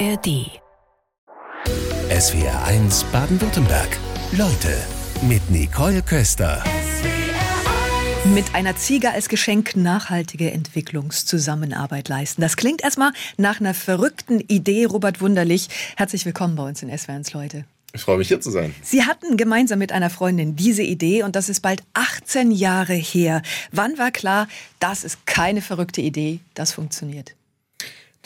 ARD. SWR 1 Baden-Württemberg. Leute mit Nicole Köster. Mit einer Ziege als Geschenk nachhaltige Entwicklungszusammenarbeit leisten. Das klingt erstmal nach einer verrückten Idee, Robert Wunderlich. Herzlich willkommen bei uns in SWR 1, Leute. Ich freue mich hier zu sein. Sie hatten gemeinsam mit einer Freundin diese Idee und das ist bald 18 Jahre her. Wann war klar, das ist keine verrückte Idee, das funktioniert?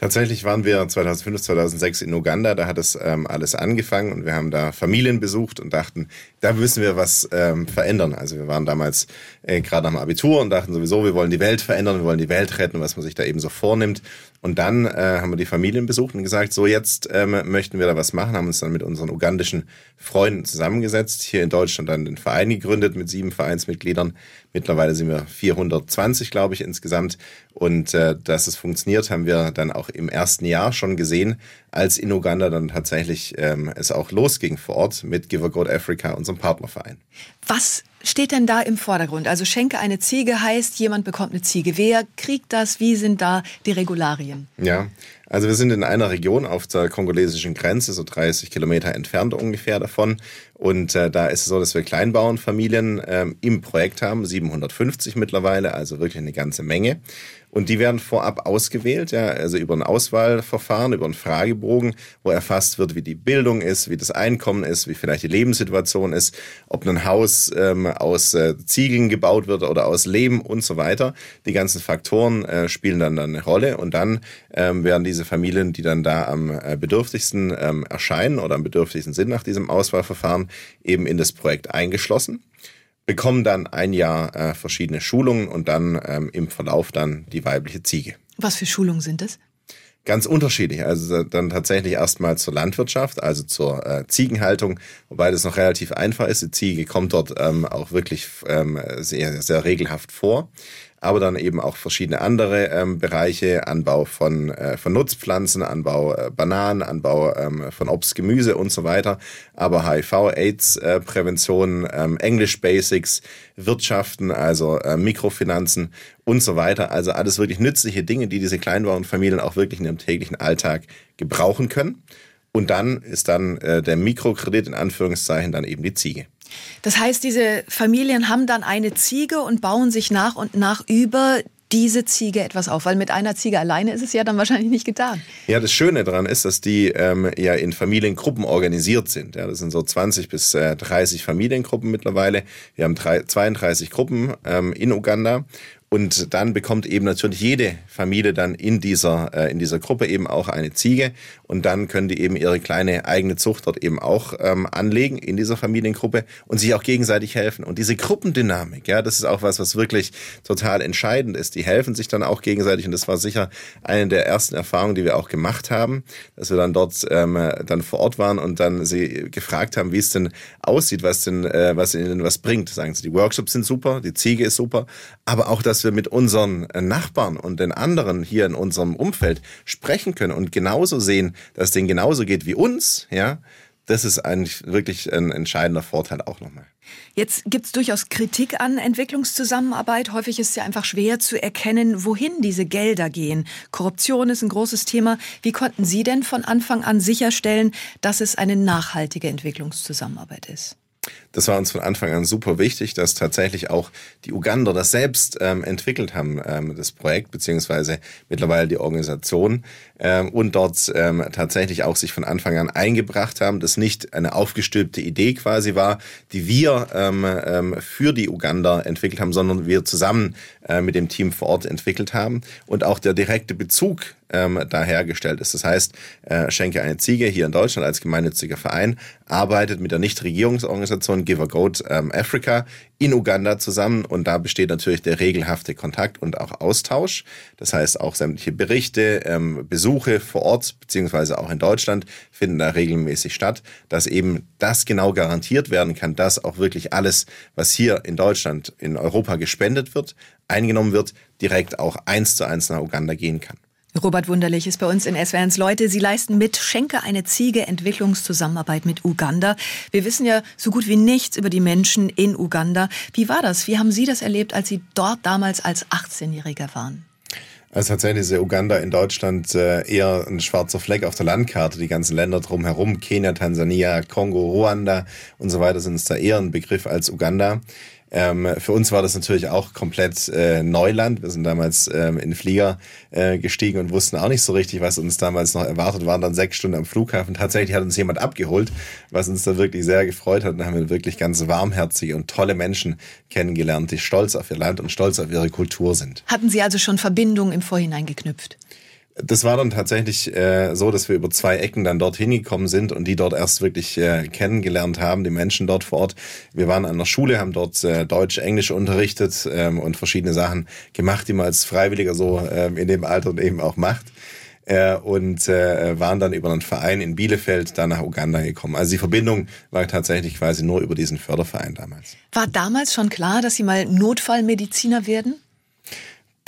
Tatsächlich waren wir 2005, 2006 in Uganda, da hat es ähm, alles angefangen und wir haben da Familien besucht und dachten, da müssen wir was ähm, verändern. Also wir waren damals äh, gerade dem Abitur und dachten sowieso, wir wollen die Welt verändern, wir wollen die Welt retten, was man sich da eben so vornimmt. Und dann äh, haben wir die Familien besucht und gesagt, so jetzt ähm, möchten wir da was machen, haben uns dann mit unseren ugandischen Freunden zusammengesetzt, hier in Deutschland dann den Verein gegründet mit sieben Vereinsmitgliedern. Mittlerweile sind wir 420, glaube ich, insgesamt. Und äh, dass es funktioniert, haben wir dann auch im ersten Jahr schon gesehen, als in Uganda dann tatsächlich ähm, es auch losging vor Ort mit Give a Goat Africa, unserem Partnerverein. Was steht denn da im Vordergrund? Also schenke eine Ziege heißt, jemand bekommt eine Ziege. Wer kriegt das? Wie sind da die Regularien? Ja, also wir sind in einer Region auf der kongolesischen Grenze, so 30 Kilometer entfernt ungefähr davon. Und äh, da ist es so, dass wir Kleinbauernfamilien ähm, im Projekt haben, 750 mittlerweile, also wirklich eine ganze Menge. Und die werden vorab ausgewählt, ja, also über ein Auswahlverfahren, über einen Fragebogen, wo erfasst wird, wie die Bildung ist, wie das Einkommen ist, wie vielleicht die Lebenssituation ist, ob ein Haus ähm, aus äh, Ziegeln gebaut wird oder aus Lehm und so weiter. Die ganzen Faktoren äh, spielen dann, dann eine Rolle und dann ähm, werden diese Familien, die dann da am äh, bedürftigsten ähm, erscheinen oder am bedürftigsten sind nach diesem Auswahlverfahren, eben in das Projekt eingeschlossen bekommen dann ein Jahr äh, verschiedene Schulungen und dann ähm, im Verlauf dann die weibliche Ziege. Was für Schulungen sind es? Ganz unterschiedlich. Also dann tatsächlich erstmal zur Landwirtschaft, also zur äh, Ziegenhaltung, wobei das noch relativ einfach ist. Die Ziege kommt dort ähm, auch wirklich ähm, sehr, sehr regelhaft vor aber dann eben auch verschiedene andere ähm, Bereiche, Anbau von, äh, von Nutzpflanzen, Anbau äh, Bananen, Anbau ähm, von Obst, Gemüse und so weiter, aber HIV, AIDS, äh, Prävention, ähm, English Basics, Wirtschaften, also äh, Mikrofinanzen und so weiter. Also alles wirklich nützliche Dinge, die diese Kleinbauernfamilien auch wirklich in ihrem täglichen Alltag gebrauchen können. Und dann ist dann äh, der Mikrokredit in Anführungszeichen dann eben die Ziege. Das heißt, diese Familien haben dann eine Ziege und bauen sich nach und nach über diese Ziege etwas auf? Weil mit einer Ziege alleine ist es ja dann wahrscheinlich nicht getan. Ja, das Schöne daran ist, dass die ähm, ja in Familiengruppen organisiert sind. Ja, das sind so 20 bis äh, 30 Familiengruppen mittlerweile. Wir haben drei, 32 Gruppen ähm, in Uganda und dann bekommt eben natürlich jede Familie dann in dieser, äh, in dieser Gruppe eben auch eine Ziege. Und dann können die eben ihre kleine eigene Zucht dort eben auch ähm, anlegen in dieser Familiengruppe und sich auch gegenseitig helfen. Und diese Gruppendynamik, ja, das ist auch was, was wirklich total entscheidend ist. Die helfen sich dann auch gegenseitig. Und das war sicher eine der ersten Erfahrungen, die wir auch gemacht haben, dass wir dann dort ähm, dann vor Ort waren und dann sie gefragt haben, wie es denn aussieht, was denn, äh, was ihnen was bringt. Sagen sie, die Workshops sind super, die Ziege ist super, aber auch das dass wir mit unseren äh, Nachbarn und den anderen hier in unserem Umfeld sprechen können und genauso sehen, dass es denen genauso geht wie uns, ja, das ist eigentlich wirklich ein entscheidender Vorteil auch nochmal. Jetzt gibt es durchaus Kritik an Entwicklungszusammenarbeit. Häufig ist es ja einfach schwer zu erkennen, wohin diese Gelder gehen. Korruption ist ein großes Thema. Wie konnten Sie denn von Anfang an sicherstellen, dass es eine nachhaltige Entwicklungszusammenarbeit ist? Das war uns von Anfang an super wichtig, dass tatsächlich auch die Ugander das selbst ähm, entwickelt haben, ähm, das Projekt, beziehungsweise mittlerweile die Organisation ähm, und dort ähm, tatsächlich auch sich von Anfang an eingebracht haben, das nicht eine aufgestülpte Idee quasi war, die wir ähm, ähm, für die Uganda entwickelt haben, sondern wir zusammen äh, mit dem Team vor Ort entwickelt haben und auch der direkte Bezug ähm, da hergestellt ist. Das heißt, äh, Schenke eine Ziege hier in Deutschland als gemeinnütziger Verein arbeitet mit der Nichtregierungsorganisation Give a Goat ähm, Africa in Uganda zusammen und da besteht natürlich der regelhafte Kontakt und auch Austausch. Das heißt, auch sämtliche Berichte, ähm, Besuche vor Ort beziehungsweise auch in Deutschland finden da regelmäßig statt, dass eben das genau garantiert werden kann, dass auch wirklich alles, was hier in Deutschland, in Europa gespendet wird, eingenommen wird, direkt auch eins zu eins nach Uganda gehen kann. Robert Wunderlich ist bei uns in SWRs Leute. Sie leisten mit Schenke eine Ziege Entwicklungszusammenarbeit mit Uganda. Wir wissen ja so gut wie nichts über die Menschen in Uganda. Wie war das? Wie haben Sie das erlebt, als Sie dort damals als 18-Jähriger waren? Also tatsächlich ist Uganda in Deutschland äh, eher ein schwarzer Fleck auf der Landkarte. Die ganzen Länder drumherum, Kenia, Tansania, Kongo, Ruanda und so weiter sind es da eher ein Begriff als Uganda. Ähm, für uns war das natürlich auch komplett äh, Neuland. Wir sind damals ähm, in den Flieger äh, gestiegen und wussten auch nicht so richtig, was uns damals noch erwartet. Waren dann sechs Stunden am Flughafen. Tatsächlich hat uns jemand abgeholt, was uns da wirklich sehr gefreut hat. Und da haben wir wirklich ganz warmherzige und tolle Menschen kennengelernt, die stolz auf ihr Land und stolz auf ihre Kultur sind. Hatten Sie also schon Verbindungen im Vorhinein geknüpft? Das war dann tatsächlich äh, so, dass wir über zwei Ecken dann dorthin gekommen sind und die dort erst wirklich äh, kennengelernt haben, die Menschen dort vor Ort. Wir waren an der Schule, haben dort äh, Deutsch, Englisch unterrichtet ähm, und verschiedene Sachen gemacht, die man als Freiwilliger so ähm, in dem Alter eben auch macht. Äh, und äh, waren dann über einen Verein in Bielefeld dann nach Uganda gekommen. Also die Verbindung war tatsächlich quasi nur über diesen Förderverein damals. War damals schon klar, dass Sie mal Notfallmediziner werden?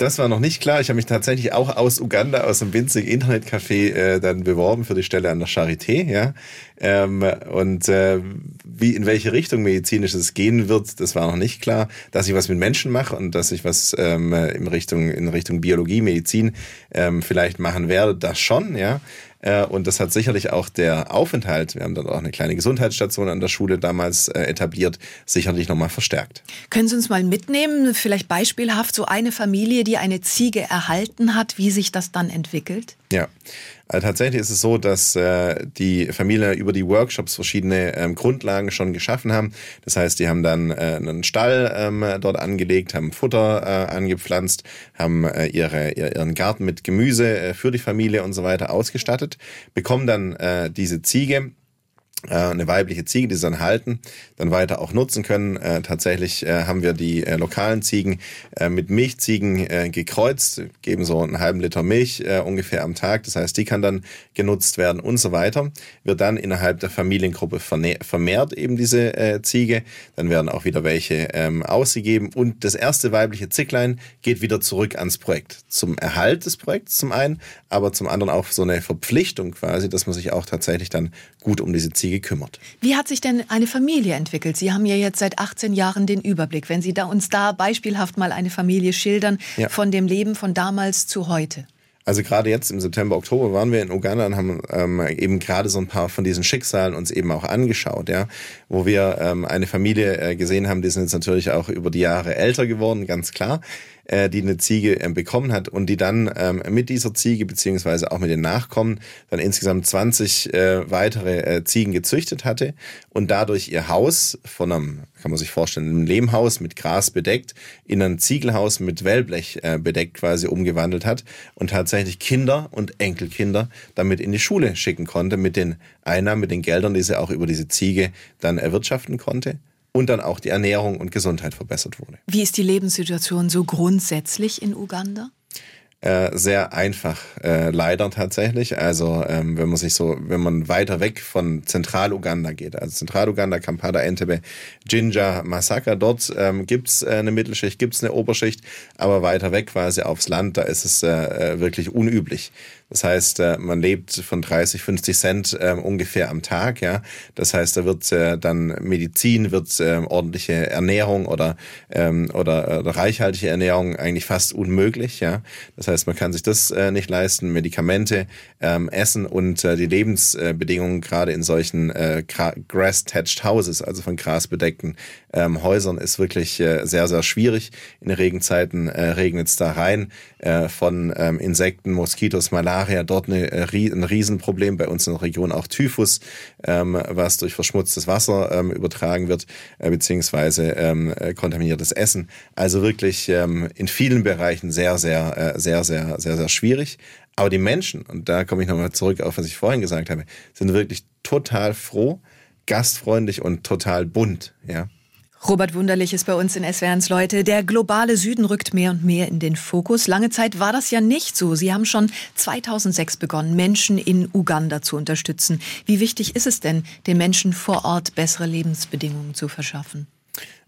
Das war noch nicht klar. Ich habe mich tatsächlich auch aus Uganda, aus einem winzigen Internetcafé äh, dann beworben für die Stelle an der Charité. Ja? Ähm, und äh, wie in welche Richtung medizinisch es gehen wird, das war noch nicht klar. Dass ich was mit Menschen mache und dass ich was ähm, in Richtung in Richtung Biologie, Medizin ähm, vielleicht machen werde, das schon. Ja. Äh, und das hat sicherlich auch der Aufenthalt, wir haben dann auch eine kleine Gesundheitsstation an der Schule damals äh, etabliert, sicherlich nochmal verstärkt. Können Sie uns mal mitnehmen, vielleicht beispielhaft so eine Familie, die eine Ziege erhalten hat, wie sich das dann entwickelt? Ja, also tatsächlich ist es so, dass äh, die Familie über die Workshops verschiedene ähm, Grundlagen schon geschaffen haben. Das heißt, die haben dann äh, einen Stall ähm, dort angelegt, haben Futter äh, angepflanzt, haben äh, ihre, ihren Garten mit Gemüse äh, für die Familie und so weiter ausgestattet, bekommen dann äh, diese Ziege eine weibliche Ziege, die sie dann halten, dann weiter auch nutzen können. Äh, tatsächlich äh, haben wir die äh, lokalen Ziegen äh, mit Milchziegen äh, gekreuzt, geben so einen halben Liter Milch äh, ungefähr am Tag. Das heißt, die kann dann genutzt werden und so weiter. Wird dann innerhalb der Familiengruppe vermehrt eben diese äh, Ziege. Dann werden auch wieder welche ähm, ausgegeben und das erste weibliche Zicklein geht wieder zurück ans Projekt. Zum Erhalt des Projekts zum einen, aber zum anderen auch so eine Verpflichtung quasi, dass man sich auch tatsächlich dann gut um diese Ziege sie gekümmert. Wie hat sich denn eine Familie entwickelt? Sie haben ja jetzt seit 18 Jahren den Überblick. Wenn Sie da uns da beispielhaft mal eine Familie schildern ja. von dem Leben von damals zu heute. Also gerade jetzt im September, Oktober waren wir in Uganda und haben ähm, eben gerade so ein paar von diesen Schicksalen uns eben auch angeschaut, ja, wo wir ähm, eine Familie äh, gesehen haben, die sind jetzt natürlich auch über die Jahre älter geworden, ganz klar äh, die eine Ziege äh, bekommen hat und die dann ähm, mit dieser Ziege beziehungsweise auch mit den Nachkommen dann insgesamt 20 äh, weitere äh, Ziegen gezüchtet hatte und dadurch ihr Haus von einem, kann man sich vorstellen, einem Lehmhaus mit Gras bedeckt in ein Ziegelhaus mit Wellblech äh, bedeckt quasi umgewandelt hat und tatsächlich Kinder und Enkelkinder damit in die Schule schicken konnte mit den Einnahmen, mit den Geldern, die sie auch über diese Ziege dann erwirtschaften konnte und dann auch die Ernährung und Gesundheit verbessert wurde. Wie ist die Lebenssituation so grundsätzlich in Uganda? Äh, sehr einfach, äh, leider tatsächlich. Also ähm, wenn man sich so, wenn man weiter weg von Zentraluganda geht, also Zentraluganda, Kampala, Entebbe, Jinja, Masaka, dort ähm, gibt's äh, eine Mittelschicht, gibt's eine Oberschicht, aber weiter weg quasi aufs Land, da ist es äh, äh wirklich unüblich. Das heißt, äh, man lebt von 30, 50 Cent äh, ungefähr am Tag. Ja, das heißt, da wird äh, dann Medizin, wird äh, ordentliche Ernährung oder ähm, oder, oder reichhaltige Ernährung eigentlich fast unmöglich. Ja, das heißt, man kann sich das äh, nicht leisten. Medikamente, ähm, Essen und die Lebensbedingungen gerade in solchen grass-thatched Houses, also von Gras bedeckten ähm, Häusern, ist wirklich sehr sehr schwierig. In Regenzeiten regnet es da rein von ähm, Insekten, Moskitos, Malaria Malaria dort eine, äh, ein Riesenproblem, bei uns in der Region auch Typhus, ähm, was durch verschmutztes Wasser ähm, übertragen wird, äh, beziehungsweise ähm, äh, kontaminiertes Essen. Also wirklich ähm, in vielen Bereichen sehr, sehr, äh, sehr, sehr, sehr, sehr schwierig. Aber die Menschen, und da komme ich nochmal zurück auf, was ich vorhin gesagt habe, sind wirklich total froh, gastfreundlich und total bunt, ja. Robert Wunderlich ist bei uns in SWRs Leute. Der globale Süden rückt mehr und mehr in den Fokus. Lange Zeit war das ja nicht so. Sie haben schon 2006 begonnen, Menschen in Uganda zu unterstützen. Wie wichtig ist es denn, den Menschen vor Ort bessere Lebensbedingungen zu verschaffen?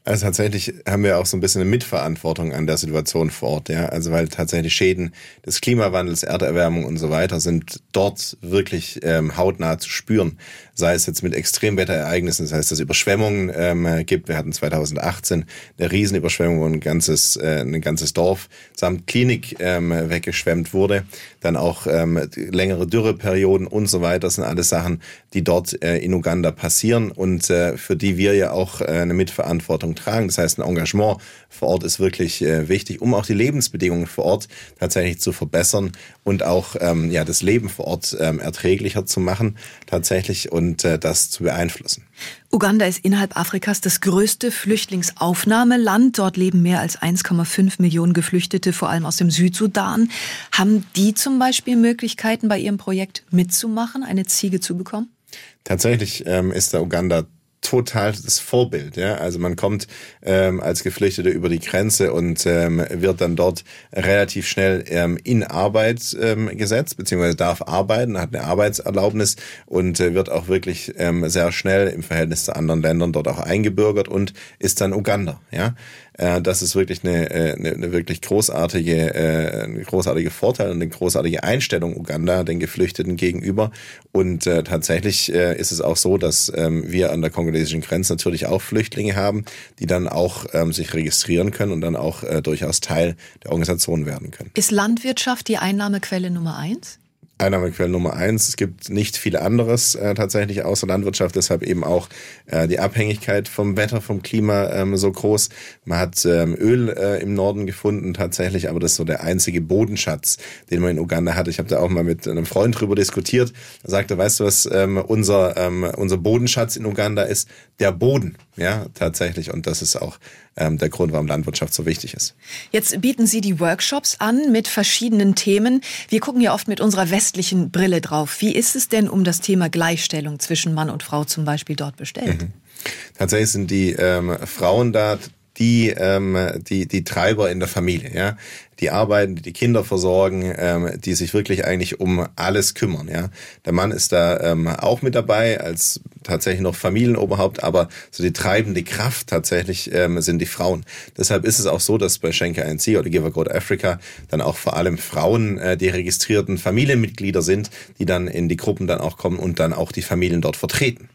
Also tatsächlich haben wir auch so ein bisschen eine Mitverantwortung an der Situation vor Ort, ja. Also weil tatsächlich Schäden des Klimawandels, Erderwärmung und so weiter sind dort wirklich ähm, hautnah zu spüren. Sei es jetzt mit Extremwetterereignissen, das heißt, dass es Überschwemmungen ähm, gibt. Wir hatten 2018 eine Riesenüberschwemmung, wo ein ganzes, äh, ein ganzes Dorf samt Klinik ähm, weggeschwemmt wurde. Dann auch ähm, längere Dürreperioden und so weiter. Das sind alles Sachen, die dort äh, in Uganda passieren und äh, für die wir ja auch äh, eine Mitverantwortung Verantwortung tragen. Das heißt, ein Engagement vor Ort ist wirklich äh, wichtig, um auch die Lebensbedingungen vor Ort tatsächlich zu verbessern und auch ähm, ja, das Leben vor Ort ähm, erträglicher zu machen tatsächlich und äh, das zu beeinflussen. Uganda ist innerhalb Afrikas das größte Flüchtlingsaufnahmeland. Dort leben mehr als 1,5 Millionen Geflüchtete, vor allem aus dem Südsudan. Haben die zum Beispiel Möglichkeiten, bei ihrem Projekt mitzumachen, eine Ziege zu bekommen? Tatsächlich ähm, ist der Uganda total das Vorbild. Ja? Also man kommt ähm, als Geflüchtete über die Grenze und ähm, wird dann dort relativ schnell ähm, in Arbeit ähm, gesetzt, beziehungsweise darf arbeiten, hat eine Arbeitserlaubnis und äh, wird auch wirklich ähm, sehr schnell im Verhältnis zu anderen Ländern dort auch eingebürgert und ist dann Uganda. Ja? Äh, das ist wirklich eine, äh, eine, eine wirklich großartige, äh, eine großartige Vorteil und eine großartige Einstellung Uganda den Geflüchteten gegenüber. Und äh, tatsächlich äh, ist es auch so, dass ähm, wir an der kongolesischen Grenze natürlich auch Flüchtlinge haben, die dann auch ähm, sich registrieren können und dann auch äh, durchaus Teil der Organisation werden können. Ist Landwirtschaft die Einnahmequelle Nummer eins? Einnahmequelle Nummer eins. Es gibt nicht viel anderes äh, tatsächlich außer Landwirtschaft, deshalb eben auch äh, die Abhängigkeit vom Wetter, vom Klima ähm, so groß. Man hat ähm, Öl äh, im Norden gefunden tatsächlich, aber das ist so der einzige Bodenschatz, den man in Uganda hat. Ich habe da auch mal mit einem Freund drüber diskutiert. Er sagte, weißt du was, ähm, unser, ähm, unser Bodenschatz in Uganda ist der Boden, ja, tatsächlich. Und das ist auch ähm, der Grund, warum Landwirtschaft so wichtig ist. Jetzt bieten Sie die Workshops an mit verschiedenen Themen. Wir gucken ja oft mit unserer westlichen Brille drauf. Wie ist es denn um das Thema Gleichstellung zwischen Mann und Frau zum Beispiel dort bestellt? Mhm. Tatsächlich sind die ähm, Frauen da die, ähm, die, die Treiber in der Familie, ja, die arbeiten, die Kinder versorgen, ähm, die sich wirklich eigentlich um alles kümmern, ja. Der Mann ist da ähm, auch mit dabei als tatsächlich noch Familienoberhaupt, aber so die treibende Kraft tatsächlich ähm, sind die Frauen. Deshalb ist es auch so, dass bei Schenker INC oder Give a God Africa dann auch vor allem Frauen äh, die registrierten Familienmitglieder sind, die dann in die Gruppen dann auch kommen und dann auch die Familien dort vertreten.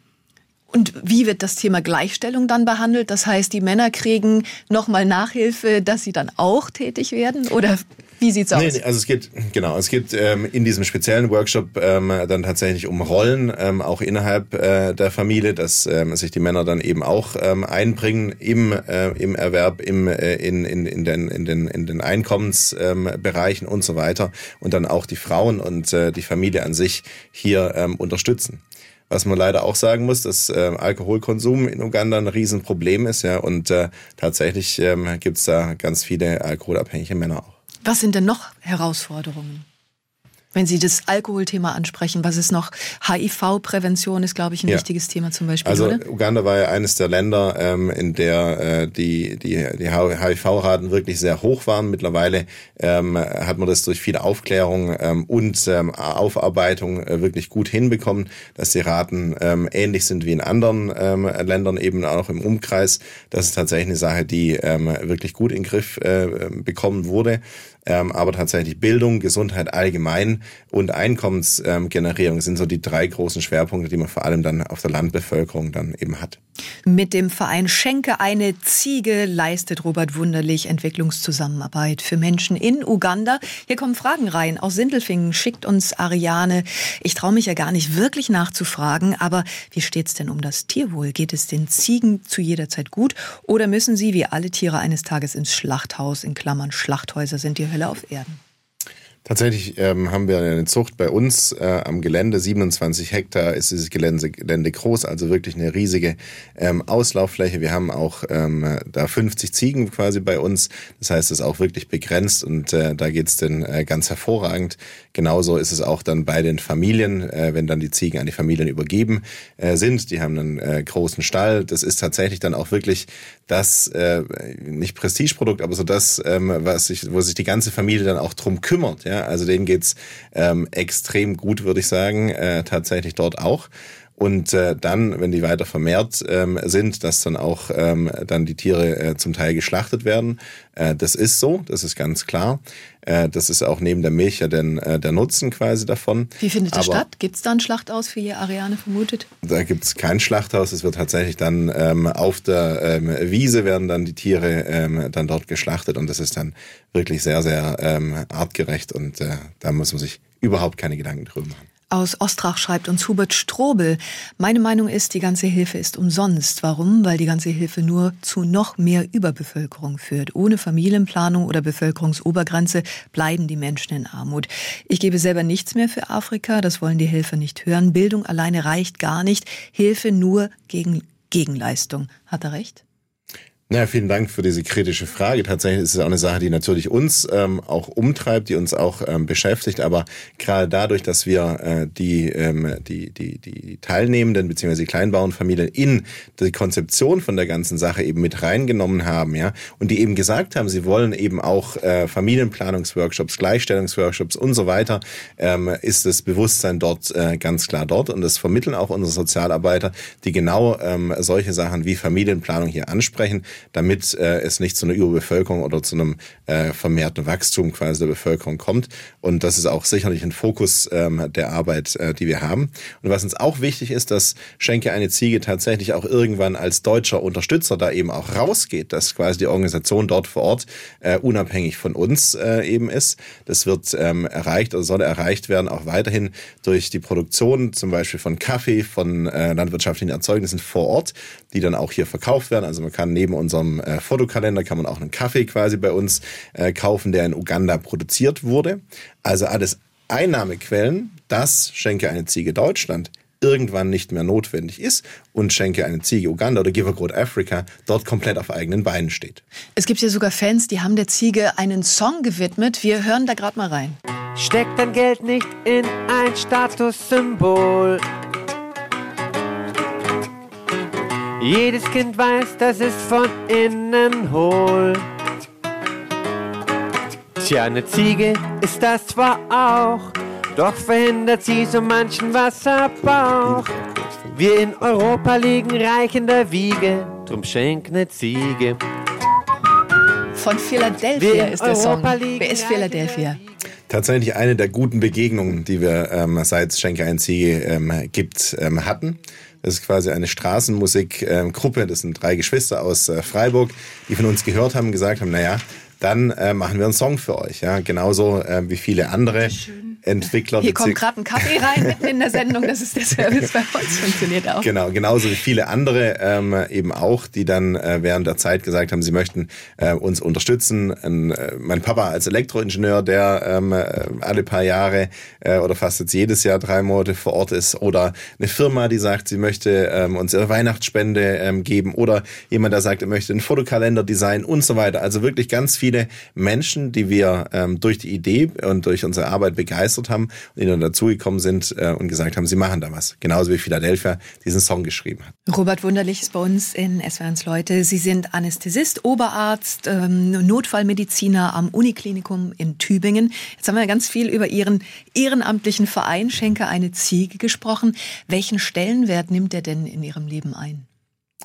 Und wie wird das Thema Gleichstellung dann behandelt? Das heißt, die Männer kriegen nochmal Nachhilfe, dass sie dann auch tätig werden? Oder wie sieht's aus? Nee, nee, also es geht, genau, es geht ähm, in diesem speziellen Workshop ähm, dann tatsächlich um Rollen, ähm, auch innerhalb äh, der Familie, dass ähm, sich die Männer dann eben auch ähm, einbringen im, äh, im Erwerb, im, äh, in, in, in, den, in, den, in den Einkommensbereichen ähm, und so weiter und dann auch die Frauen und äh, die Familie an sich hier ähm, unterstützen. Was man leider auch sagen muss, dass äh, Alkoholkonsum in Uganda ein Riesenproblem ist, ja, und äh, tatsächlich ähm, gibt es da ganz viele alkoholabhängige Männer auch. Was sind denn noch Herausforderungen? Wenn Sie das Alkoholthema ansprechen, was ist noch? HIV-Prävention ist, glaube ich, ein ja. wichtiges Thema zum Beispiel. Also oder? Uganda war ja eines der Länder, ähm, in der äh, die, die, die HIV-Raten wirklich sehr hoch waren. Mittlerweile ähm, hat man das durch viele Aufklärung ähm, und ähm, Aufarbeitung äh, wirklich gut hinbekommen, dass die Raten ähm, ähnlich sind wie in anderen ähm, Ländern, eben auch im Umkreis. Das ist tatsächlich eine Sache, die ähm, wirklich gut in den Griff äh, bekommen wurde ähm, aber tatsächlich Bildung, Gesundheit allgemein und Einkommensgenerierung sind so die drei großen Schwerpunkte, die man vor allem dann auf der Landbevölkerung dann eben hat. Mit dem Verein Schenke eine Ziege leistet Robert Wunderlich Entwicklungszusammenarbeit für Menschen in Uganda. Hier kommen Fragen rein. Aus Sindelfingen schickt uns Ariane. Ich traue mich ja gar nicht wirklich nachzufragen, aber wie steht's denn um das Tierwohl? Geht es den Ziegen zu jeder Zeit gut oder müssen sie wie alle Tiere eines Tages ins Schlachthaus? In Klammern Schlachthäuser sind die Hölle auf Erden. Tatsächlich ähm, haben wir eine Zucht bei uns äh, am Gelände. 27 Hektar ist dieses Gelände, Gelände groß, also wirklich eine riesige ähm, Auslauffläche. Wir haben auch ähm, da 50 Ziegen quasi bei uns. Das heißt, es ist auch wirklich begrenzt und äh, da geht's dann äh, ganz hervorragend. Genauso ist es auch dann bei den Familien, äh, wenn dann die Ziegen an die Familien übergeben äh, sind. Die haben einen äh, großen Stall. Das ist tatsächlich dann auch wirklich das, äh, nicht Prestigeprodukt, aber so das, ähm, was sich, wo sich die ganze Familie dann auch drum kümmert. Ja? also denen geht's ähm, extrem gut, würde ich sagen, äh, tatsächlich dort auch. Und äh, dann, wenn die weiter vermehrt ähm, sind, dass dann auch ähm, dann die Tiere äh, zum Teil geschlachtet werden. Äh, das ist so, das ist ganz klar. Äh, das ist auch neben der Milch ja den, äh, der Nutzen quasi davon. Wie findet das statt? Gibt es da ein Schlachthaus, wie ihr Ariane vermutet? Da gibt es kein Schlachthaus. Es wird tatsächlich dann ähm, auf der ähm, Wiese werden dann die Tiere ähm, dann dort geschlachtet und das ist dann wirklich sehr, sehr ähm, artgerecht und äh, da muss man sich überhaupt keine Gedanken drüber machen. Aus Ostrach schreibt uns Hubert Strobel. Meine Meinung ist, die ganze Hilfe ist umsonst. Warum? Weil die ganze Hilfe nur zu noch mehr Überbevölkerung führt. Ohne Familienplanung oder Bevölkerungsobergrenze bleiben die Menschen in Armut. Ich gebe selber nichts mehr für Afrika. Das wollen die Helfer nicht hören. Bildung alleine reicht gar nicht. Hilfe nur gegen Gegenleistung. Hat er recht? Ja, vielen Dank für diese kritische Frage. Tatsächlich ist es auch eine Sache, die natürlich uns ähm, auch umtreibt, die uns auch ähm, beschäftigt. Aber gerade dadurch, dass wir äh, die, ähm, die, die, die Teilnehmenden bzw. die Kleinbauernfamilien in die Konzeption von der ganzen Sache eben mit reingenommen haben, ja, und die eben gesagt haben, sie wollen eben auch äh, Familienplanungsworkshops, Gleichstellungsworkshops und so weiter, ähm, ist das Bewusstsein dort äh, ganz klar dort. Und das vermitteln auch unsere Sozialarbeiter, die genau ähm, solche Sachen wie Familienplanung hier ansprechen damit äh, es nicht zu einer Überbevölkerung oder zu einem äh, vermehrten Wachstum quasi der Bevölkerung kommt. Und das ist auch sicherlich ein Fokus ähm, der Arbeit, äh, die wir haben. Und was uns auch wichtig ist, dass Schenke eine Ziege tatsächlich auch irgendwann als deutscher Unterstützer da eben auch rausgeht, dass quasi die Organisation dort vor Ort äh, unabhängig von uns äh, eben ist. Das wird ähm, erreicht oder soll erreicht werden, auch weiterhin durch die Produktion zum Beispiel von Kaffee, von äh, landwirtschaftlichen Erzeugnissen vor Ort, die dann auch hier verkauft werden. Also man kann neben uns unserem äh, Fotokalender kann man auch einen Kaffee quasi bei uns äh, kaufen, der in Uganda produziert wurde. Also alles Einnahmequellen, dass Schenke eine Ziege Deutschland irgendwann nicht mehr notwendig ist und Schenke eine Ziege Uganda oder Give a Growth Africa dort komplett auf eigenen Beinen steht. Es gibt ja sogar Fans, die haben der Ziege einen Song gewidmet. Wir hören da gerade mal rein. Steck dein Geld nicht in ein Statussymbol. Jedes Kind weiß, dass es von innen hohl. Tja, eine Ziege ist das zwar auch, doch verhindert sie so manchen Wasserbauch. Wir in Europa liegen reich in der Wiege, drum schenk ne Ziege. Von Philadelphia ist der Song. Wer ist Philadelphia? Tatsächlich eine der guten Begegnungen, die wir ähm, seit Schenke ein Ziege ähm, gibt, ähm, hatten. Das ist quasi eine Straßenmusikgruppe. Das sind drei Geschwister aus äh, Freiburg, die von uns gehört haben, gesagt haben, naja, dann äh, machen wir einen Song für euch. Ja, genauso äh, wie viele andere. Schön. Entwickler. Hier kommt gerade ein Kaffee rein mitten in der Sendung, das ist der Service bei uns, funktioniert auch. Genau, genauso wie viele andere ähm, eben auch, die dann äh, während der Zeit gesagt haben, sie möchten äh, uns unterstützen. Ein, äh, mein Papa als Elektroingenieur, der ähm, äh, alle paar Jahre äh, oder fast jetzt jedes Jahr drei Monate vor Ort ist oder eine Firma, die sagt, sie möchte ähm, uns ihre Weihnachtsspende ähm, geben oder jemand, der sagt, er möchte einen Fotokalender designen und so weiter. Also wirklich ganz viele Menschen, die wir ähm, durch die Idee und durch unsere Arbeit begeistern begeistert haben und die dann dazugekommen sind äh, und gesagt haben, sie machen da was. Genauso wie Philadelphia diesen Song geschrieben hat. Robert Wunderlich ist bei uns in SWRs Leute. Sie sind Anästhesist, Oberarzt, ähm, Notfallmediziner am Uniklinikum in Tübingen. Jetzt haben wir ganz viel über Ihren ehrenamtlichen Verein Schenke eine Ziege gesprochen. Welchen Stellenwert nimmt er denn in Ihrem Leben ein?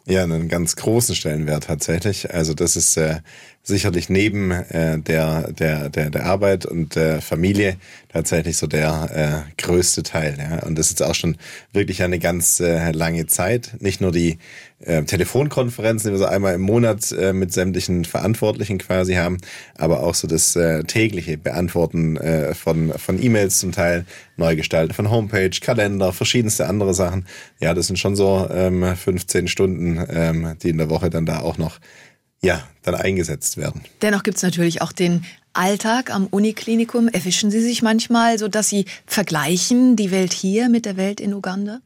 Ja, einen ganz großen Stellenwert tatsächlich. Also das ist äh, sicherlich neben äh, der, der, der, der Arbeit und der Familie tatsächlich so der äh, größte Teil. Ja. Und das ist auch schon wirklich eine ganz äh, lange Zeit. Nicht nur die äh, Telefonkonferenzen, die wir so einmal im Monat äh, mit sämtlichen Verantwortlichen quasi haben, aber auch so das äh, tägliche Beantworten äh, von, von E-Mails zum Teil, Neugestalten von Homepage, Kalender, verschiedenste andere Sachen. Ja, das sind schon so ähm, 15 Stunden, ähm, die in der Woche dann da auch noch ja, dann eingesetzt werden. Dennoch gibt es natürlich auch den Alltag am Uniklinikum. Erwischen Sie sich manchmal so, dass Sie vergleichen die Welt hier mit der Welt in Uganda?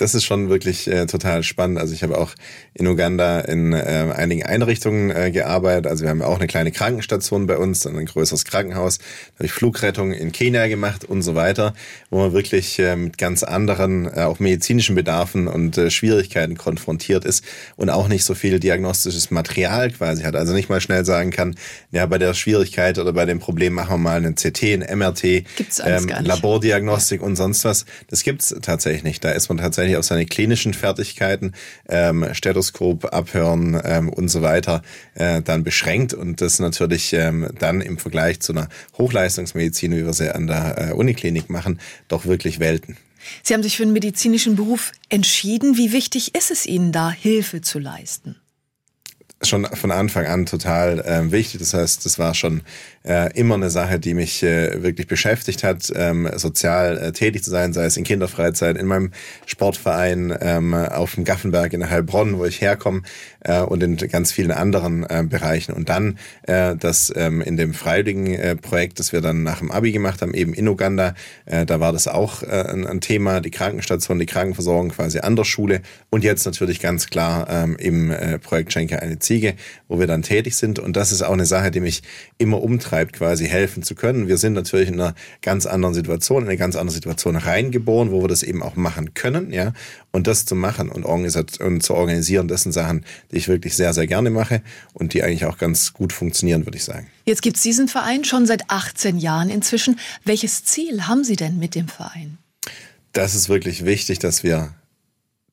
Das ist schon wirklich äh, total spannend. Also ich habe auch in Uganda in äh, einigen Einrichtungen äh, gearbeitet. Also wir haben auch eine kleine Krankenstation bei uns, dann ein größeres Krankenhaus. Da habe ich Flugrettung in Kenia gemacht und so weiter, wo man wirklich äh, mit ganz anderen, äh, auch medizinischen Bedarfen und äh, Schwierigkeiten konfrontiert ist und auch nicht so viel diagnostisches Material quasi hat. Also nicht mal schnell sagen kann, ja, bei der Schwierigkeit oder bei dem Problem machen wir mal einen CT, ein MRT, ähm, Labordiagnostik und sonst was. Das gibt's tatsächlich nicht. Da ist man tatsächlich tatsächlich auf seine klinischen Fertigkeiten, ähm, Stethoskop, Abhören ähm, und so weiter, äh, dann beschränkt und das natürlich ähm, dann im Vergleich zu einer Hochleistungsmedizin, wie wir sie an der äh, Uniklinik machen, doch wirklich Welten. Sie haben sich für einen medizinischen Beruf entschieden. Wie wichtig ist es Ihnen da, Hilfe zu leisten? schon von Anfang an total äh, wichtig. Das heißt, das war schon äh, immer eine Sache, die mich äh, wirklich beschäftigt hat, ähm, sozial äh, tätig zu sein, sei es in Kinderfreizeit, in meinem Sportverein, ähm, auf dem Gaffenberg in Heilbronn, wo ich herkomme, äh, und in ganz vielen anderen äh, Bereichen. Und dann äh, das ähm, in dem freiwilligen äh, Projekt, das wir dann nach dem Abi gemacht haben, eben in Uganda, äh, da war das auch äh, ein, ein Thema, die Krankenstation, die Krankenversorgung quasi an der Schule und jetzt natürlich ganz klar ähm, im äh, Projekt Schenke eine Ziege, wo wir dann tätig sind. Und das ist auch eine Sache, die mich immer umtreibt, quasi helfen zu können. Wir sind natürlich in einer ganz anderen Situation, in eine ganz andere Situation reingeboren, wo wir das eben auch machen können, ja. Und das zu machen und, und zu organisieren, das sind Sachen, die ich wirklich sehr, sehr gerne mache und die eigentlich auch ganz gut funktionieren, würde ich sagen. Jetzt gibt es diesen Verein schon seit 18 Jahren inzwischen. Welches Ziel haben Sie denn mit dem Verein? Das ist wirklich wichtig, dass wir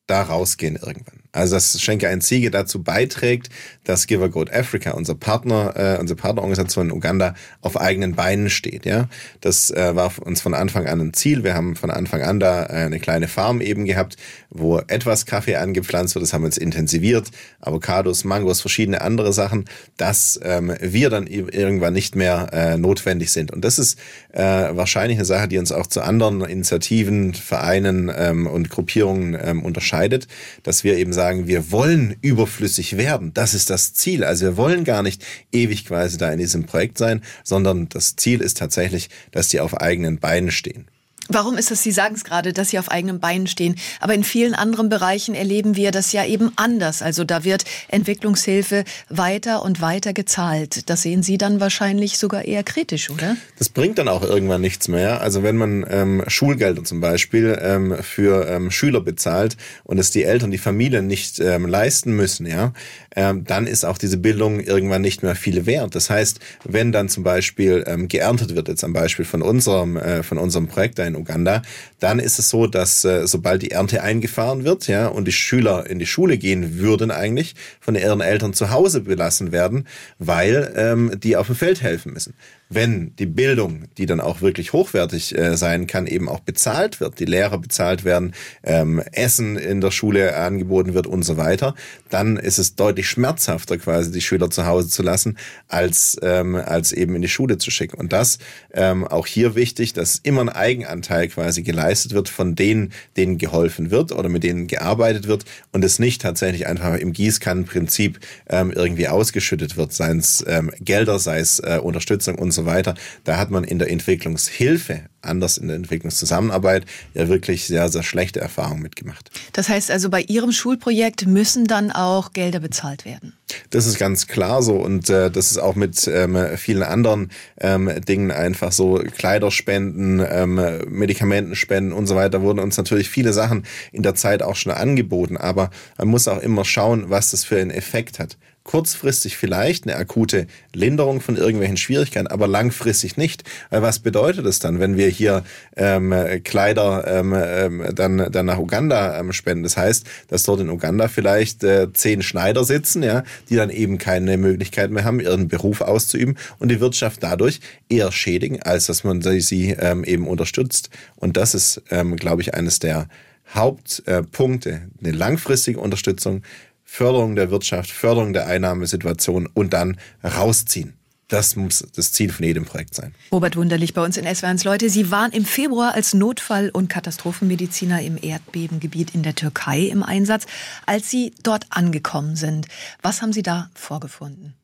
da rausgehen irgendwann. Also dass Schenke ein Ziege dazu beiträgt, dass Give Goat Africa, unser Partner, äh, unsere Partnerorganisation in Uganda, auf eigenen Beinen steht. Ja, das äh, war uns von Anfang an ein Ziel. Wir haben von Anfang an da äh, eine kleine Farm eben gehabt, wo etwas Kaffee angepflanzt wird. Das haben wir jetzt intensiviert, Avocados, Mangos, verschiedene andere Sachen, dass ähm, wir dann irgendwann nicht mehr äh, notwendig sind. Und das ist äh, wahrscheinlich eine Sache, die uns auch zu anderen Initiativen, Vereinen ähm, und Gruppierungen ähm, unterscheidet, dass wir eben sagen, wir wollen überflüssig werden. Das ist das Ziel. Also wir wollen gar nicht ewig quasi da in diesem Projekt sein, sondern das Ziel ist tatsächlich, dass die auf eigenen Beinen stehen. Warum ist das, Sie sagen es gerade, dass Sie auf eigenen Beinen stehen, aber in vielen anderen Bereichen erleben wir das ja eben anders. Also da wird Entwicklungshilfe weiter und weiter gezahlt. Das sehen Sie dann wahrscheinlich sogar eher kritisch, oder? Das bringt dann auch irgendwann nichts mehr. Also wenn man ähm, Schulgelder zum Beispiel ähm, für ähm, Schüler bezahlt und es die Eltern, die Familien nicht ähm, leisten müssen, ja, ähm, dann ist auch diese Bildung irgendwann nicht mehr viel wert. Das heißt, wenn dann zum Beispiel ähm, geerntet wird, jetzt am Beispiel von unserem, äh, von unserem Projekt da in Uganda, dann ist es so, dass äh, sobald die Ernte eingefahren wird, ja, und die Schüler in die Schule gehen würden eigentlich, von ihren Eltern zu Hause belassen werden, weil ähm, die auf dem Feld helfen müssen wenn die Bildung, die dann auch wirklich hochwertig äh, sein kann, eben auch bezahlt wird, die Lehrer bezahlt werden, ähm, Essen in der Schule angeboten wird und so weiter, dann ist es deutlich schmerzhafter quasi die Schüler zu Hause zu lassen, als, ähm, als eben in die Schule zu schicken. Und das ähm, auch hier wichtig, dass immer ein Eigenanteil quasi geleistet wird von denen, denen geholfen wird oder mit denen gearbeitet wird und es nicht tatsächlich einfach im Gießkannenprinzip ähm, irgendwie ausgeschüttet wird, seien es ähm, Gelder, sei es äh, Unterstützung und so so weiter. Da hat man in der Entwicklungshilfe, anders in der Entwicklungszusammenarbeit, ja wirklich sehr, sehr schlechte Erfahrungen mitgemacht. Das heißt also, bei Ihrem Schulprojekt müssen dann auch Gelder bezahlt werden? Das ist ganz klar so und äh, das ist auch mit ähm, vielen anderen ähm, Dingen einfach so Kleiderspenden, ähm, Medikamentenspenden und so weiter wurden uns natürlich viele Sachen in der Zeit auch schon angeboten, aber man muss auch immer schauen, was das für einen Effekt hat kurzfristig vielleicht eine akute Linderung von irgendwelchen Schwierigkeiten, aber langfristig nicht. Weil was bedeutet es dann, wenn wir hier ähm, Kleider ähm, ähm, dann, dann nach Uganda ähm, spenden? Das heißt, dass dort in Uganda vielleicht äh, zehn Schneider sitzen, ja, die dann eben keine Möglichkeit mehr haben, ihren Beruf auszuüben und die Wirtschaft dadurch eher schädigen, als dass man sie ähm, eben unterstützt. Und das ist, ähm, glaube ich, eines der Hauptpunkte, äh, eine langfristige Unterstützung Förderung der Wirtschaft, Förderung der Einnahmesituation und dann rausziehen. Das muss das Ziel von jedem Projekt sein. Robert Wunderlich bei uns in SW1 Leute. Sie waren im Februar als Notfall- und Katastrophenmediziner im Erdbebengebiet in der Türkei im Einsatz. Als Sie dort angekommen sind, was haben Sie da vorgefunden?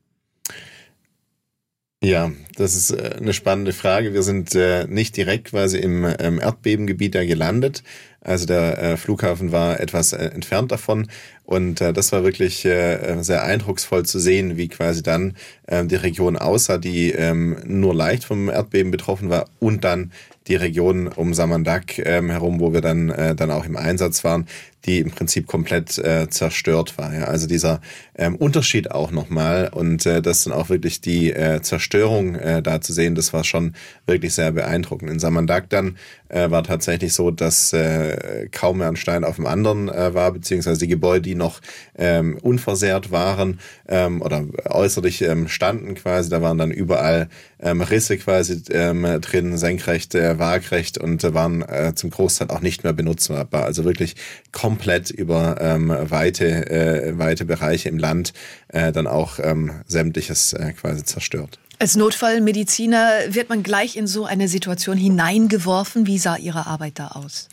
Ja, das ist äh, eine spannende Frage. Wir sind äh, nicht direkt quasi im Erdbebengebiet da gelandet. Also der äh, Flughafen war etwas entfernt davon. Und das war wirklich sehr eindrucksvoll zu sehen, wie quasi dann äh, die Region aussah, die ähm, nur leicht vom Erdbeben betroffen war und dann die Region um Samandak ähm, herum, wo wir dann, äh, dann auch im Einsatz waren, die im Prinzip komplett äh, zerstört war. Ja? Also dieser ähm, Unterschied auch nochmal und äh, das dann auch wirklich die äh, Zerstörung äh, da zu sehen, das war schon wirklich sehr beeindruckend. In Samandak dann äh, war tatsächlich so, dass äh, äh, kaum mehr ein Stein auf dem anderen äh, war, beziehungsweise die Gebäude, die noch ähm, unversehrt waren ähm, oder äußerlich ähm, standen quasi, da waren dann überall ähm, Risse quasi ähm, drin, senkrecht, äh, und waren äh, zum Großteil auch nicht mehr benutzbar. Also wirklich komplett über ähm, weite, äh, weite Bereiche im Land äh, dann auch ähm, sämtliches äh, quasi zerstört. Als Notfallmediziner wird man gleich in so eine Situation hineingeworfen. Wie sah Ihre Arbeit da aus?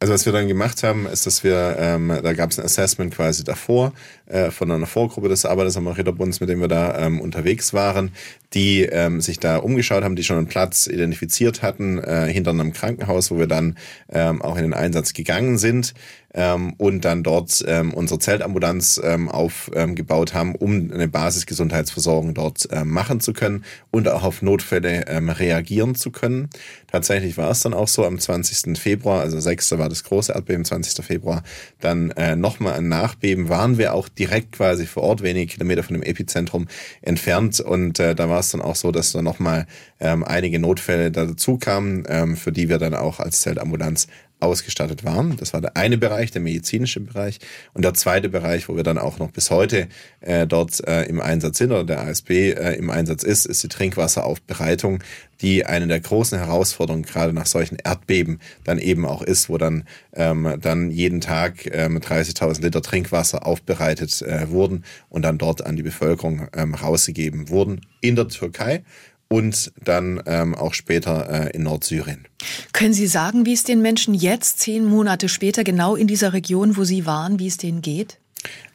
Also was wir dann gemacht haben, ist, dass wir, ähm, da gab es ein Assessment quasi davor äh, von einer Vorgruppe des Arbeitersamariterbunds, mit dem wir da ähm, unterwegs waren, die ähm, sich da umgeschaut haben, die schon einen Platz identifiziert hatten äh, hinter einem Krankenhaus, wo wir dann ähm, auch in den Einsatz gegangen sind ähm, und dann dort ähm, unsere Zeltambulanz ähm, aufgebaut haben, um eine Basisgesundheitsversorgung dort ähm, machen zu können und auch auf Notfälle ähm, reagieren zu können. Tatsächlich war es dann auch so am 20. Februar, also 6. war das große Erdbeben, 20. Februar, dann äh, nochmal ein Nachbeben, waren wir auch direkt quasi vor Ort, wenige Kilometer von dem Epizentrum entfernt. Und äh, da war es dann auch so, dass da nochmal ähm, einige Notfälle dazu kamen, ähm, für die wir dann auch als Zeltambulanz ausgestattet waren. Das war der eine Bereich, der medizinische Bereich. Und der zweite Bereich, wo wir dann auch noch bis heute äh, dort äh, im Einsatz sind oder der ASB äh, im Einsatz ist, ist die Trinkwasseraufbereitung, die eine der großen Herausforderungen gerade nach solchen Erdbeben dann eben auch ist, wo dann, ähm, dann jeden Tag ähm, 30.000 Liter Trinkwasser aufbereitet äh, wurden und dann dort an die Bevölkerung ähm, rausgegeben wurden in der Türkei und dann ähm, auch später äh, in Nordsyrien. Können Sie sagen, wie es den Menschen jetzt, zehn Monate später, genau in dieser Region, wo Sie waren, wie es denen geht?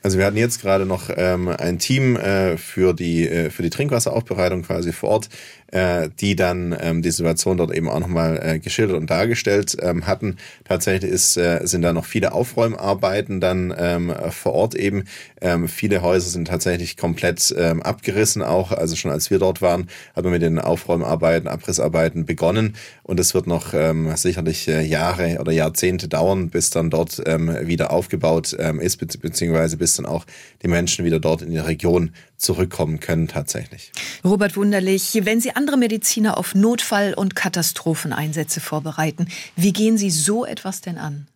Also wir hatten jetzt gerade noch ähm, ein Team äh, für die äh, für die Trinkwasseraufbereitung quasi vor Ort, äh, die dann ähm, die Situation dort eben auch nochmal äh, geschildert und dargestellt ähm, hatten. Tatsächlich ist, äh, sind da noch viele Aufräumarbeiten dann ähm, vor Ort eben. Ähm, viele Häuser sind tatsächlich komplett ähm, abgerissen auch. Also schon als wir dort waren, hat man mit den Aufräumarbeiten, Abrissarbeiten begonnen. Und es wird noch ähm, sicherlich äh, Jahre oder Jahrzehnte dauern, bis dann dort ähm, wieder aufgebaut ähm, ist, beziehungsweise bis dann auch die Menschen wieder dort in die Region zurückkommen können tatsächlich. Robert Wunderlich, wenn Sie andere Mediziner auf Notfall- und Katastropheneinsätze vorbereiten, wie gehen Sie so etwas denn an?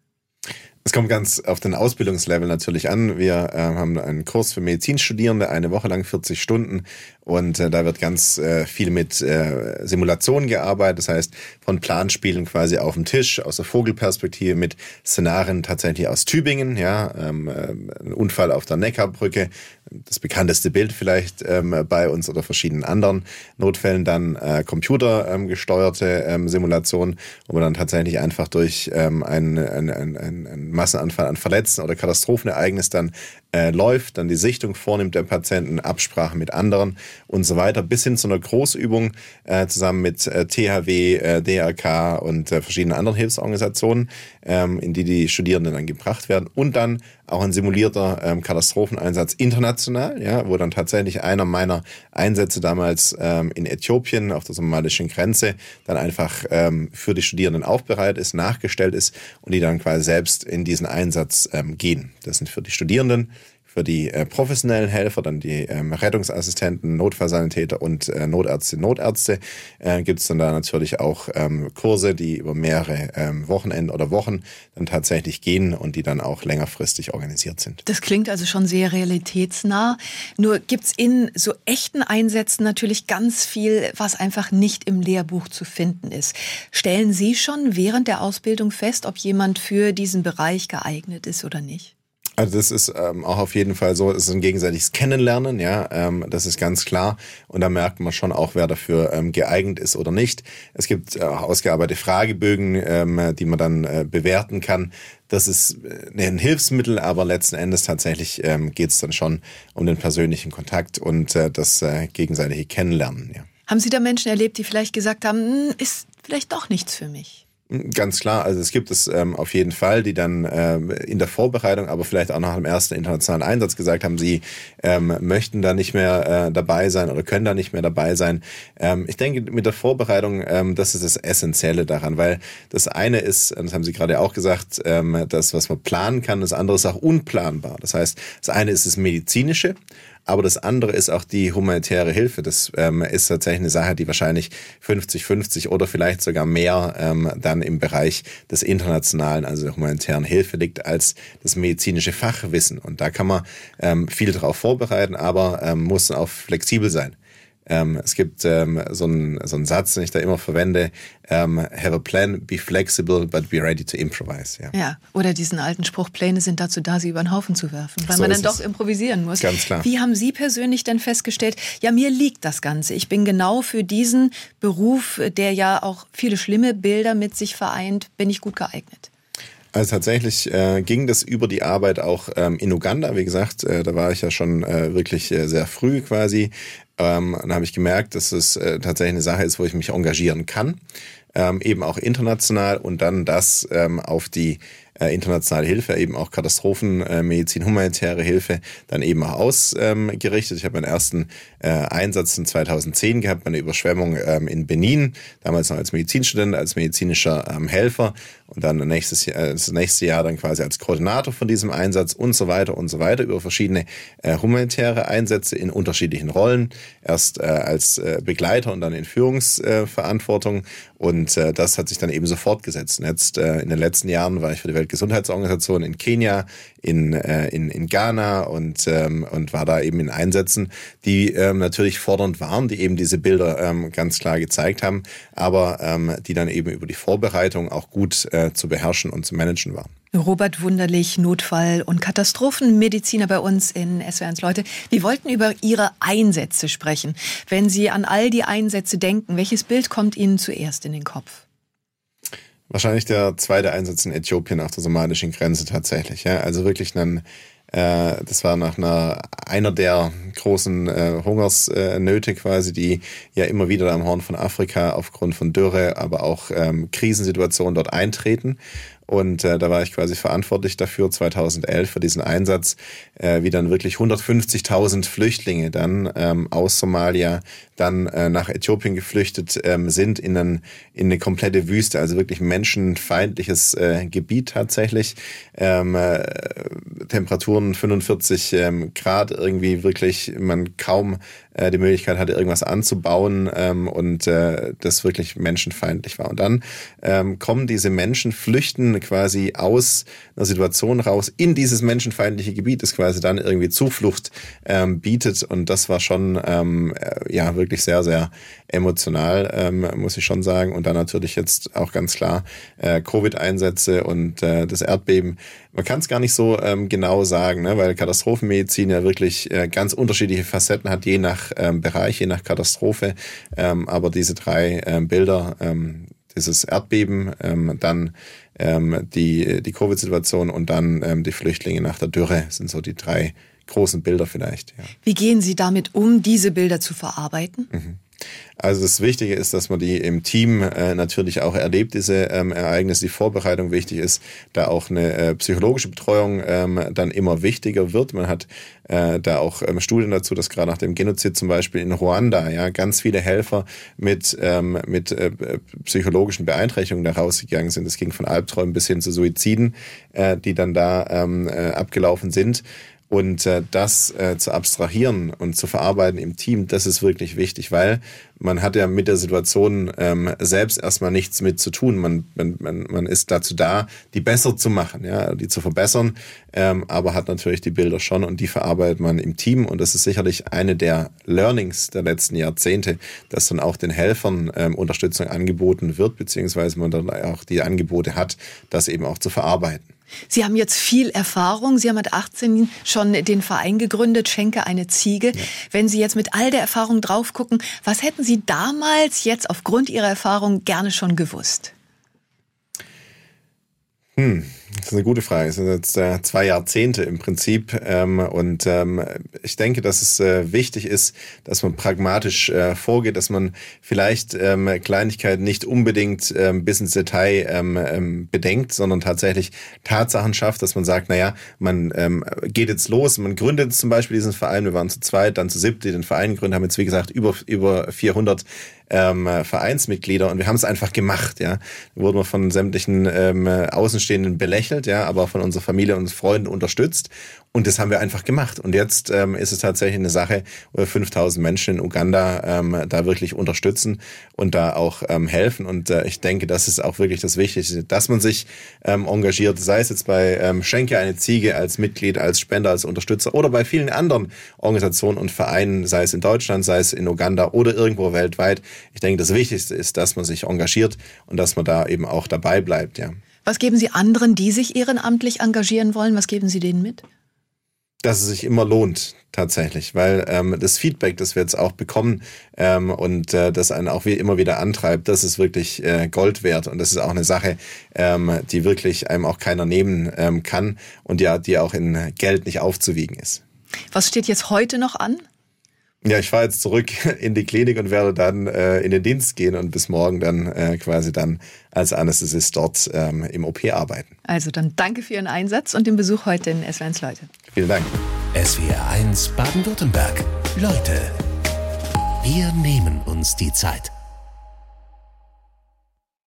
Es kommt ganz auf den Ausbildungslevel natürlich an. Wir äh, haben einen Kurs für Medizinstudierende, eine Woche lang 40 Stunden. Und äh, da wird ganz äh, viel mit äh, Simulationen gearbeitet. Das heißt, von Planspielen quasi auf dem Tisch, aus der Vogelperspektive mit Szenarien tatsächlich aus Tübingen. Ja, ähm, äh, ein Unfall auf der Neckarbrücke, das bekannteste Bild vielleicht ähm, bei uns oder verschiedenen anderen Notfällen. Dann äh, computergesteuerte ähm, Simulationen, wo man dann tatsächlich einfach durch ähm, einen, einen, einen, einen Massenanfall an Verletzten oder Katastrophenereignis dann äh, läuft, dann die Sichtung vornimmt der Patienten, Absprache mit anderen und so weiter, bis hin zu einer Großübung äh, zusammen mit äh, THW, äh, DRK und äh, verschiedenen anderen Hilfsorganisationen, ähm, in die die Studierenden dann gebracht werden und dann auch ein simulierter ähm, Katastropheneinsatz international, ja, wo dann tatsächlich einer meiner Einsätze damals ähm, in Äthiopien auf der somalischen Grenze dann einfach ähm, für die Studierenden aufbereitet ist, nachgestellt ist und die dann quasi selbst in diesen Einsatz ähm, gehen. Das sind für die Studierenden für die äh, professionellen Helfer, dann die ähm, Rettungsassistenten, Notfallsanitäter und äh, Notärzte, Notärzte, äh, gibt es dann da natürlich auch ähm, Kurse, die über mehrere ähm, Wochenenden oder Wochen dann tatsächlich gehen und die dann auch längerfristig organisiert sind. Das klingt also schon sehr realitätsnah. Nur gibt's in so echten Einsätzen natürlich ganz viel, was einfach nicht im Lehrbuch zu finden ist. Stellen Sie schon während der Ausbildung fest, ob jemand für diesen Bereich geeignet ist oder nicht? Also das ist ähm, auch auf jeden Fall so, es ist ein gegenseitiges Kennenlernen, ja, ähm, das ist ganz klar. Und da merkt man schon auch, wer dafür ähm, geeignet ist oder nicht. Es gibt äh, ausgearbeitete Fragebögen, ähm, die man dann äh, bewerten kann. Das ist äh, ein Hilfsmittel, aber letzten Endes tatsächlich ähm, geht es dann schon um den persönlichen Kontakt und äh, das äh, gegenseitige Kennenlernen. Ja. Haben Sie da Menschen erlebt, die vielleicht gesagt haben, hm, ist vielleicht doch nichts für mich? Ganz klar, also es gibt es ähm, auf jeden Fall, die dann ähm, in der Vorbereitung, aber vielleicht auch nach dem ersten internationalen Einsatz gesagt haben, sie ähm, möchten da nicht mehr äh, dabei sein oder können da nicht mehr dabei sein. Ähm, ich denke, mit der Vorbereitung, ähm, das ist das Essentielle daran, weil das eine ist, das haben Sie gerade auch gesagt, ähm, das, was man planen kann, das andere ist auch unplanbar. Das heißt, das eine ist das Medizinische, Aber das andere ist auch die humanitäre Hilfe. Das ähm, ist tatsächlich eine Sache, die wahrscheinlich 50-50 oder vielleicht sogar mehr ähm, dann im Bereich des internationalen, also der humanitären Hilfe liegt, als das medizinische Fachwissen. Und da kann man ähm, viel darauf vorbereiten, aber ähm, muss auch flexibel sein. Ähm, es gibt ähm, so, einen, so einen Satz, den ich da immer verwende, ähm, have a plan, be flexible, but be ready to improvise. Ja. ja, oder diesen alten Spruch, Pläne sind dazu da, sie über den Haufen zu werfen, weil so man dann doch improvisieren muss. Ganz klar. Wie haben Sie persönlich denn festgestellt, ja, mir liegt das Ganze. Ich bin genau für diesen Beruf, der ja auch viele schlimme Bilder mit sich vereint, bin ich gut geeignet. Also tatsächlich äh, ging das über die Arbeit auch ähm, in Uganda. Wie gesagt, äh, da war ich ja schon äh, wirklich äh, sehr früh quasi. Ähm, dann habe ich gemerkt, dass es äh, tatsächlich eine Sache ist, wo ich mich engagieren kann. Ähm, eben auch international und dann das ähm, auf die äh, internationale Hilfe, eben auch Katastrophenmedizin, äh, humanitäre Hilfe, dann eben auch ausgerichtet. Ich habe meinen ersten äh, Einsatz in 2010 gehabt, meine Überschwemmung ähm, in Benin, damals noch als Medizinstudent, als medizinischer ähm, Helfer und dann nächstes Jahr, äh, das nächste Jahr dann quasi als Koordinator von diesem Einsatz und so weiter und so weiter über verschiedene äh, humanitäre Einsätze in unterschiedlichen Rollen. Erst äh, als äh, Begleiter und dann in Führungsverantwortung und äh, das hat sich dann eben so fortgesetzt. Und jetzt äh, in den letzten Jahren war ich für die Weltgesundheitsorganisation in Kenia, in, in, in Ghana und, ähm, und war da eben in Einsätzen, die ähm, natürlich fordernd waren, die eben diese Bilder ähm, ganz klar gezeigt haben, aber ähm, die dann eben über die Vorbereitung auch gut äh, zu beherrschen und zu managen waren. Robert Wunderlich, Notfall- und Katastrophenmediziner bei uns in SW1 Leute. Wir wollten über Ihre Einsätze sprechen. Wenn Sie an all die Einsätze denken, welches Bild kommt Ihnen zuerst in den Kopf? Wahrscheinlich der zweite Einsatz in Äthiopien auf der somalischen Grenze tatsächlich. Ja? Also wirklich ein, äh, das war nach einer, einer der großen äh, Hungersnöte quasi, die ja immer wieder am Horn von Afrika aufgrund von Dürre, aber auch ähm, Krisensituationen dort eintreten. Und äh, da war ich quasi verantwortlich dafür, 2011 für diesen Einsatz, äh, wie dann wirklich 150.000 Flüchtlinge dann ähm, aus Somalia dann äh, nach Äthiopien geflüchtet ähm, sind in, ein, in eine komplette Wüste, also wirklich menschenfeindliches äh, Gebiet tatsächlich. Ähm, äh, Temperaturen 45 ähm, Grad, irgendwie wirklich man kaum äh, die Möglichkeit hatte, irgendwas anzubauen ähm, und äh, das wirklich menschenfeindlich war. Und dann ähm, kommen diese Menschen, flüchten quasi aus einer Situation raus in dieses menschenfeindliche Gebiet, das quasi dann irgendwie Zuflucht ähm, bietet. Und das war schon ähm, äh, ja wirklich sehr, sehr emotional, ähm, muss ich schon sagen. Und dann natürlich jetzt auch ganz klar äh, Covid-Einsätze und äh, das Erdbeben. Man kann es gar nicht so ähm, genau sagen, ne, weil Katastrophenmedizin ja wirklich äh, ganz unterschiedliche Facetten hat, je nach ähm, Bereich, je nach Katastrophe. Ähm, aber diese drei ähm, Bilder, ähm, dieses Erdbeben, ähm, dann ähm, die, die Covid-Situation und dann ähm, die Flüchtlinge nach der Dürre sind so die drei großen Bilder vielleicht. Ja. Wie gehen Sie damit um, diese Bilder zu verarbeiten? Mhm. Also das Wichtige ist, dass man die im Team äh, natürlich auch erlebt, diese ähm, Ereignisse, die Vorbereitung wichtig ist, da auch eine äh, psychologische Betreuung ähm, dann immer wichtiger wird. Man hat äh, da auch ähm, Studien dazu, dass gerade nach dem Genozid zum Beispiel in Ruanda ja ganz viele Helfer mit, ähm, mit äh, psychologischen Beeinträchtigungen da rausgegangen sind. Das ging von Albträumen bis hin zu Suiziden, äh, die dann da ähm, äh, abgelaufen sind. Und äh, das äh, zu abstrahieren und zu verarbeiten im Team, das ist wirklich wichtig, weil man hat ja mit der Situation ähm, selbst erstmal nichts mit zu tun. Man, man, man, ist dazu da, die besser zu machen, ja, die zu verbessern, ähm, aber hat natürlich die Bilder schon und die verarbeitet man im Team. Und das ist sicherlich eine der Learnings der letzten Jahrzehnte, dass dann auch den Helfern ähm, Unterstützung angeboten wird, beziehungsweise man dann auch die Angebote hat, das eben auch zu verarbeiten. Sie haben jetzt viel Erfahrung. Sie haben mit 18 schon den Verein gegründet, Schenke eine Ziege. Ja. Wenn Sie jetzt mit all der Erfahrung drauf gucken, was hätten Sie damals jetzt aufgrund Ihrer Erfahrung gerne schon gewusst? Hm. Das ist eine gute Frage. Es sind jetzt äh, zwei Jahrzehnte im Prinzip. Ähm, und ähm, ich denke, dass es äh, wichtig ist, dass man pragmatisch äh, vorgeht, dass man vielleicht ähm, Kleinigkeiten nicht unbedingt ähm, bis ins Detail ähm, ähm, bedenkt, sondern tatsächlich Tatsachen schafft, dass man sagt, naja, man ähm, geht jetzt los, man gründet zum Beispiel diesen Verein, wir waren zu zweit, dann zu siebt, die den Verein gründen, haben jetzt wie gesagt über, über 400 ähm, Vereinsmitglieder und wir haben es einfach gemacht. Ja, wurden wir von sämtlichen ähm, Außenstehenden belächelt belächelt, ja, aber von unserer Familie und Freunden unterstützt. Und das haben wir einfach gemacht. Und jetzt ähm, ist es tatsächlich eine Sache, wo wir 5000 Menschen in Uganda ähm, da wirklich unterstützen und da auch ähm, helfen. Und äh, ich denke, das ist auch wirklich das Wichtigste, dass man sich ähm, engagiert, sei es jetzt bei ähm, Schenke eine Ziege als Mitglied, als Spender, als Unterstützer oder bei vielen anderen Organisationen und Vereinen, sei es in Deutschland, sei es in Uganda oder irgendwo weltweit. Ich denke, das Wichtigste ist, dass man sich engagiert und dass man da eben auch dabei bleibt, ja. Was geben Sie anderen, die sich ehrenamtlich engagieren wollen? Was geben Sie denen mit? Dass es sich immer lohnt, tatsächlich, weil ähm, das Feedback, das wir jetzt auch bekommen ähm, und äh, das einen auch wie immer wieder antreibt, das ist wirklich äh, Gold wert und das ist auch eine Sache, ähm, die wirklich einem auch keiner nehmen ähm, kann und ja, die auch in Geld nicht aufzuwiegen ist. Was steht jetzt heute noch an? Ja, ich fahre jetzt zurück in die Klinik und werde dann äh, in den Dienst gehen und bis morgen dann äh, quasi dann als Anästhesist dort ähm, im OP arbeiten. Also dann danke für Ihren Einsatz und den Besuch heute in SW1 Leute. Vielen Dank. SWR 1 Baden-Württemberg. Leute, wir nehmen uns die Zeit.